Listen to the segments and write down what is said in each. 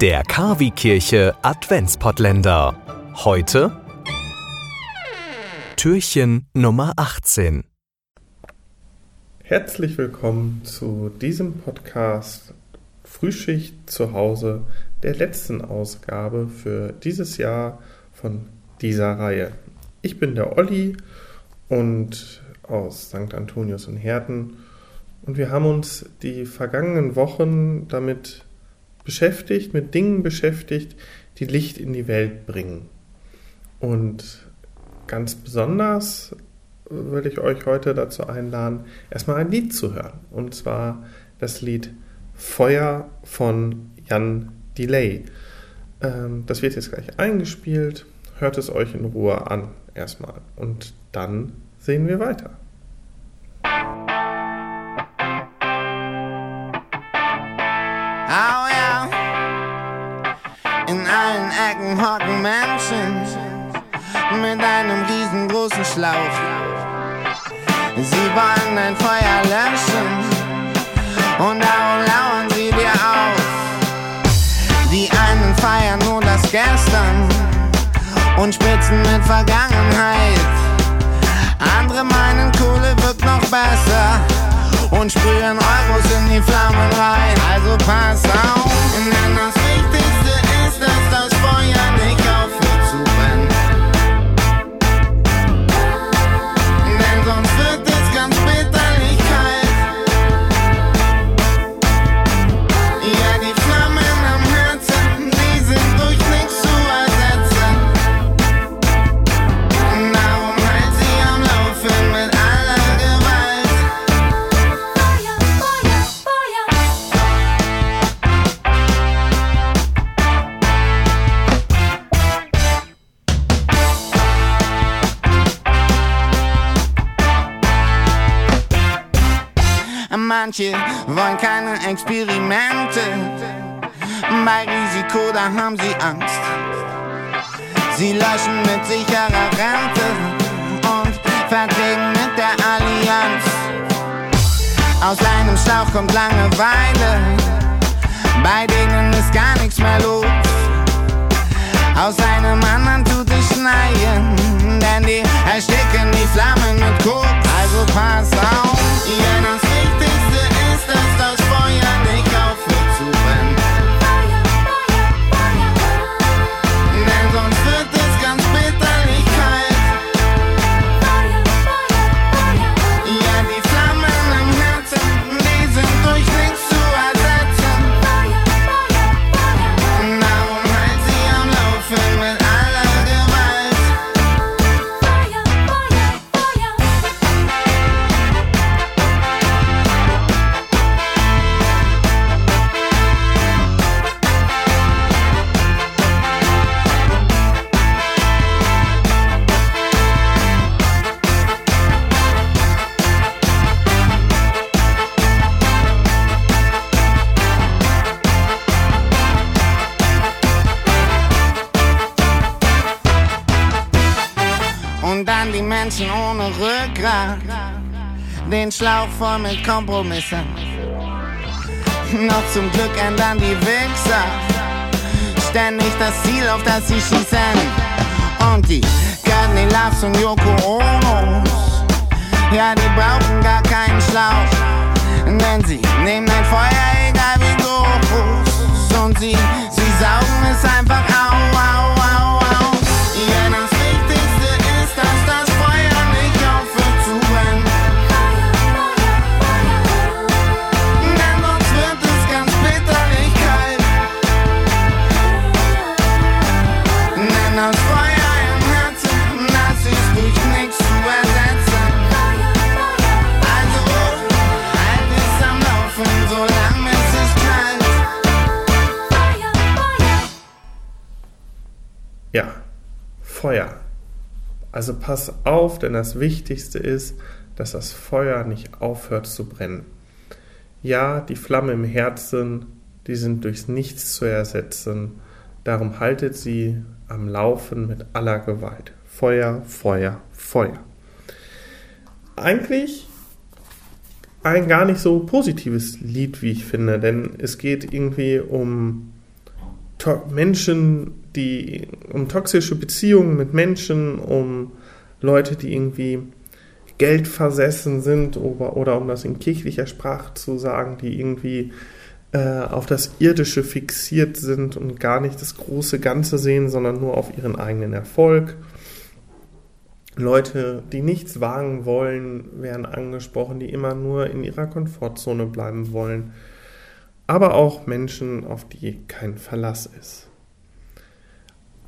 Der Kavi-Kirche Adventspottländer. Heute Türchen Nummer 18. Herzlich willkommen zu diesem Podcast Frühschicht zu Hause, der letzten Ausgabe für dieses Jahr von dieser Reihe. Ich bin der Olli und aus St. Antonius und Herten und wir haben uns die vergangenen Wochen damit beschäftigt, mit Dingen beschäftigt, die Licht in die Welt bringen. Und ganz besonders würde ich euch heute dazu einladen, erstmal ein Lied zu hören. Und zwar das Lied Feuer von Jan Delay. Ähm, das wird jetzt gleich eingespielt. Hört es euch in Ruhe an erstmal. Und dann sehen wir weiter. In allen Ecken hocken Menschen mit einem riesengroßen Schlauch. Sie wollen dein Feuer löschen und darum lauern sie dir auf. Die einen feiern nur das Gestern und spitzen mit Vergangenheit. Andere meinen, Kohle wirkt noch besser und sprühen Euros in die Flammen rein. Also pass Manche wollen keine Experimente. Bei Risiko, da haben sie Angst. Sie löschen mit sicherer Rente und verträgen mit der Allianz. Aus einem Schlauch kommt Langeweile, bei denen ist gar nichts mehr los. Aus einem anderen tut es schneien, Menschen ohne Rückgrat, den Schlauch voll mit Kompromissen. Noch zum Glück ändern die Wichser ständig das Ziel, auf das sie schießen. Und die Courtney Loves und Yoko Onos, ja, die brauchen gar keinen Schlauch, denn sie nehmen ein Feuer, egal wie groß. Und sie, sie saugen es einfach au, Ja, Feuer. Also pass auf, denn das Wichtigste ist, dass das Feuer nicht aufhört zu brennen. Ja, die Flamme im Herzen, die sind durchs Nichts zu ersetzen. Darum haltet sie am Laufen mit aller Gewalt. Feuer, Feuer, Feuer. Eigentlich ein gar nicht so positives Lied, wie ich finde, denn es geht irgendwie um Menschen, die um toxische Beziehungen mit Menschen, um Leute, die irgendwie Geld versessen sind oder, oder um das in kirchlicher Sprache zu sagen, die irgendwie äh, auf das Irdische fixiert sind und gar nicht das große Ganze sehen, sondern nur auf ihren eigenen Erfolg. Leute, die nichts wagen wollen, werden angesprochen, die immer nur in ihrer Komfortzone bleiben wollen. Aber auch Menschen, auf die kein Verlass ist.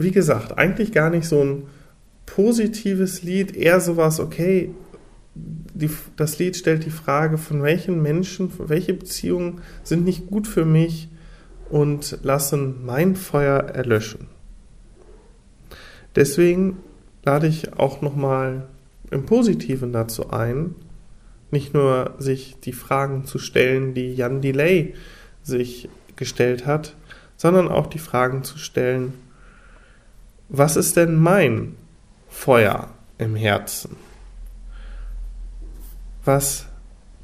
Wie gesagt, eigentlich gar nicht so ein positives Lied, eher sowas, okay, die, das Lied stellt die Frage, von welchen Menschen, welche Beziehungen sind nicht gut für mich und lassen mein Feuer erlöschen. Deswegen lade ich auch nochmal im Positiven dazu ein, nicht nur sich die Fragen zu stellen, die Jan Delay sich gestellt hat, sondern auch die Fragen zu stellen, was ist denn mein Feuer im Herzen? Was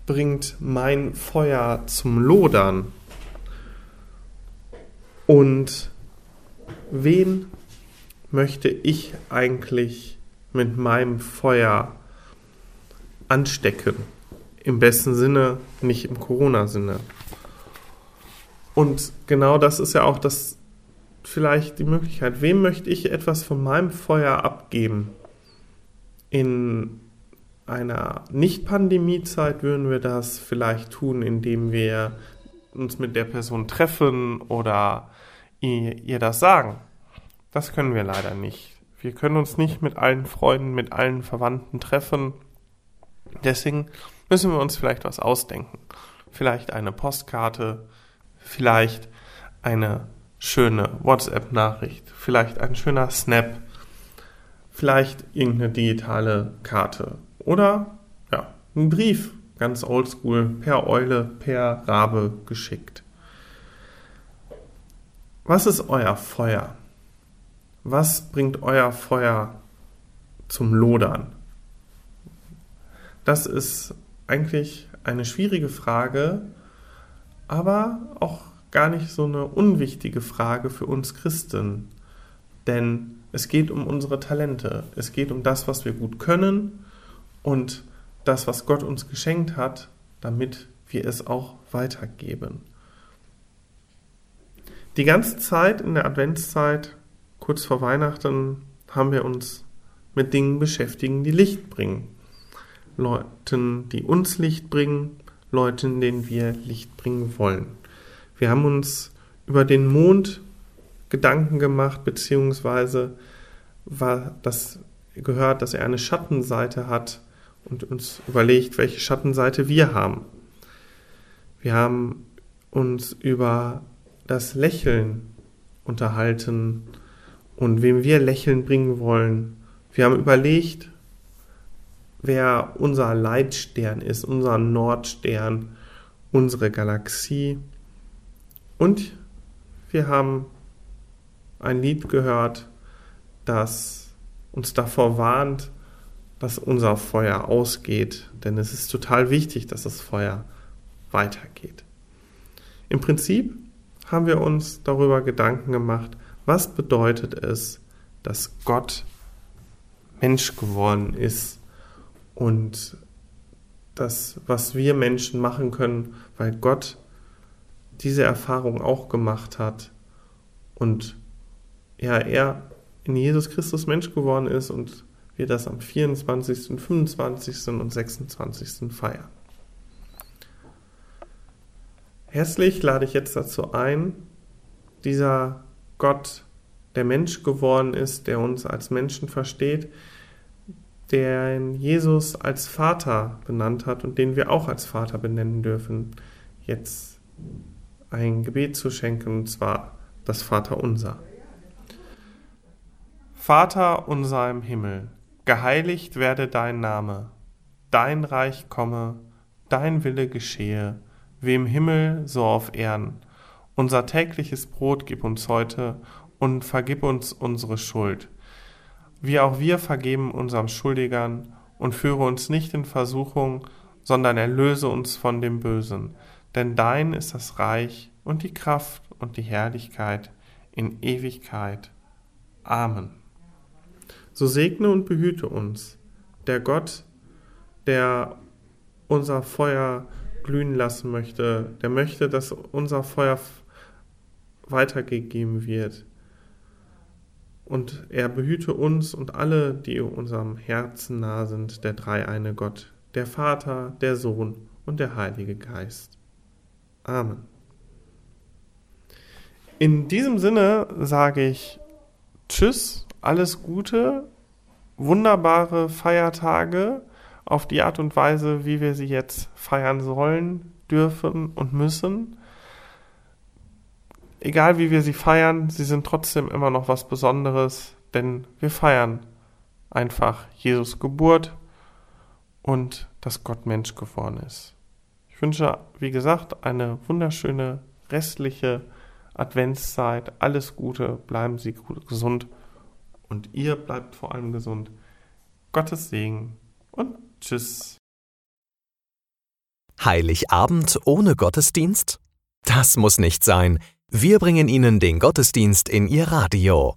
bringt mein Feuer zum Lodern? Und wen möchte ich eigentlich mit meinem Feuer anstecken? Im besten Sinne, nicht im Corona-Sinne. Und genau das ist ja auch das vielleicht die Möglichkeit. Wem möchte ich etwas von meinem Feuer abgeben? In einer Nicht-Pandemie-Zeit würden wir das vielleicht tun, indem wir uns mit der Person treffen oder ihr, ihr das sagen. Das können wir leider nicht. Wir können uns nicht mit allen Freunden, mit allen Verwandten treffen. Deswegen müssen wir uns vielleicht was ausdenken. Vielleicht eine Postkarte, vielleicht eine schöne WhatsApp-Nachricht, vielleicht ein schöner Snap, vielleicht irgendeine digitale Karte oder ja, ein Brief, ganz oldschool, per Eule, per Rabe geschickt. Was ist euer Feuer? Was bringt euer Feuer zum Lodern? Das ist eigentlich eine schwierige Frage, aber auch gar nicht so eine unwichtige Frage für uns Christen. Denn es geht um unsere Talente. Es geht um das, was wir gut können und das, was Gott uns geschenkt hat, damit wir es auch weitergeben. Die ganze Zeit in der Adventszeit, kurz vor Weihnachten, haben wir uns mit Dingen beschäftigen, die Licht bringen. Leuten, die uns Licht bringen, Leuten, denen wir Licht bringen wollen. Wir haben uns über den Mond Gedanken gemacht, beziehungsweise war das gehört, dass er eine Schattenseite hat und uns überlegt, welche Schattenseite wir haben. Wir haben uns über das Lächeln unterhalten und wem wir Lächeln bringen wollen. Wir haben überlegt, wer unser Leitstern ist, unser Nordstern, unsere Galaxie. Und wir haben ein Lied gehört, das uns davor warnt, dass unser Feuer ausgeht, denn es ist total wichtig, dass das Feuer weitergeht. Im Prinzip haben wir uns darüber Gedanken gemacht, was bedeutet es, dass Gott Mensch geworden ist und das, was wir Menschen machen können, weil Gott diese Erfahrung auch gemacht hat und ja, er in Jesus Christus Mensch geworden ist und wir das am 24., 25. und 26. feiern. Herzlich lade ich jetzt dazu ein, dieser Gott, der Mensch geworden ist, der uns als Menschen versteht, der Jesus als Vater benannt hat und den wir auch als Vater benennen dürfen, jetzt ein Gebet zu schenken, und zwar das Vaterunser. Vater unser im Himmel, geheiligt werde dein Name, dein Reich komme, dein Wille geschehe, wie im Himmel so auf Erden. Unser tägliches Brot gib uns heute und vergib uns unsere Schuld, wie auch wir vergeben unseren Schuldigern, und führe uns nicht in Versuchung, sondern erlöse uns von dem Bösen. Denn dein ist das Reich und die Kraft und die Herrlichkeit in Ewigkeit. Amen. So segne und behüte uns der Gott, der unser Feuer glühen lassen möchte, der möchte, dass unser Feuer weitergegeben wird. Und er behüte uns und alle, die unserem Herzen nah sind, der dreieine Gott, der Vater, der Sohn und der Heilige Geist. Amen. In diesem Sinne sage ich Tschüss, alles Gute, wunderbare Feiertage auf die Art und Weise, wie wir sie jetzt feiern sollen, dürfen und müssen. Egal wie wir sie feiern, sie sind trotzdem immer noch was Besonderes, denn wir feiern einfach Jesus Geburt und dass Gott Mensch geworden ist. Ich wünsche, wie gesagt, eine wunderschöne restliche Adventszeit. Alles Gute, bleiben Sie gesund und ihr bleibt vor allem gesund. Gottes Segen und tschüss. Heiligabend ohne Gottesdienst? Das muss nicht sein. Wir bringen Ihnen den Gottesdienst in Ihr Radio.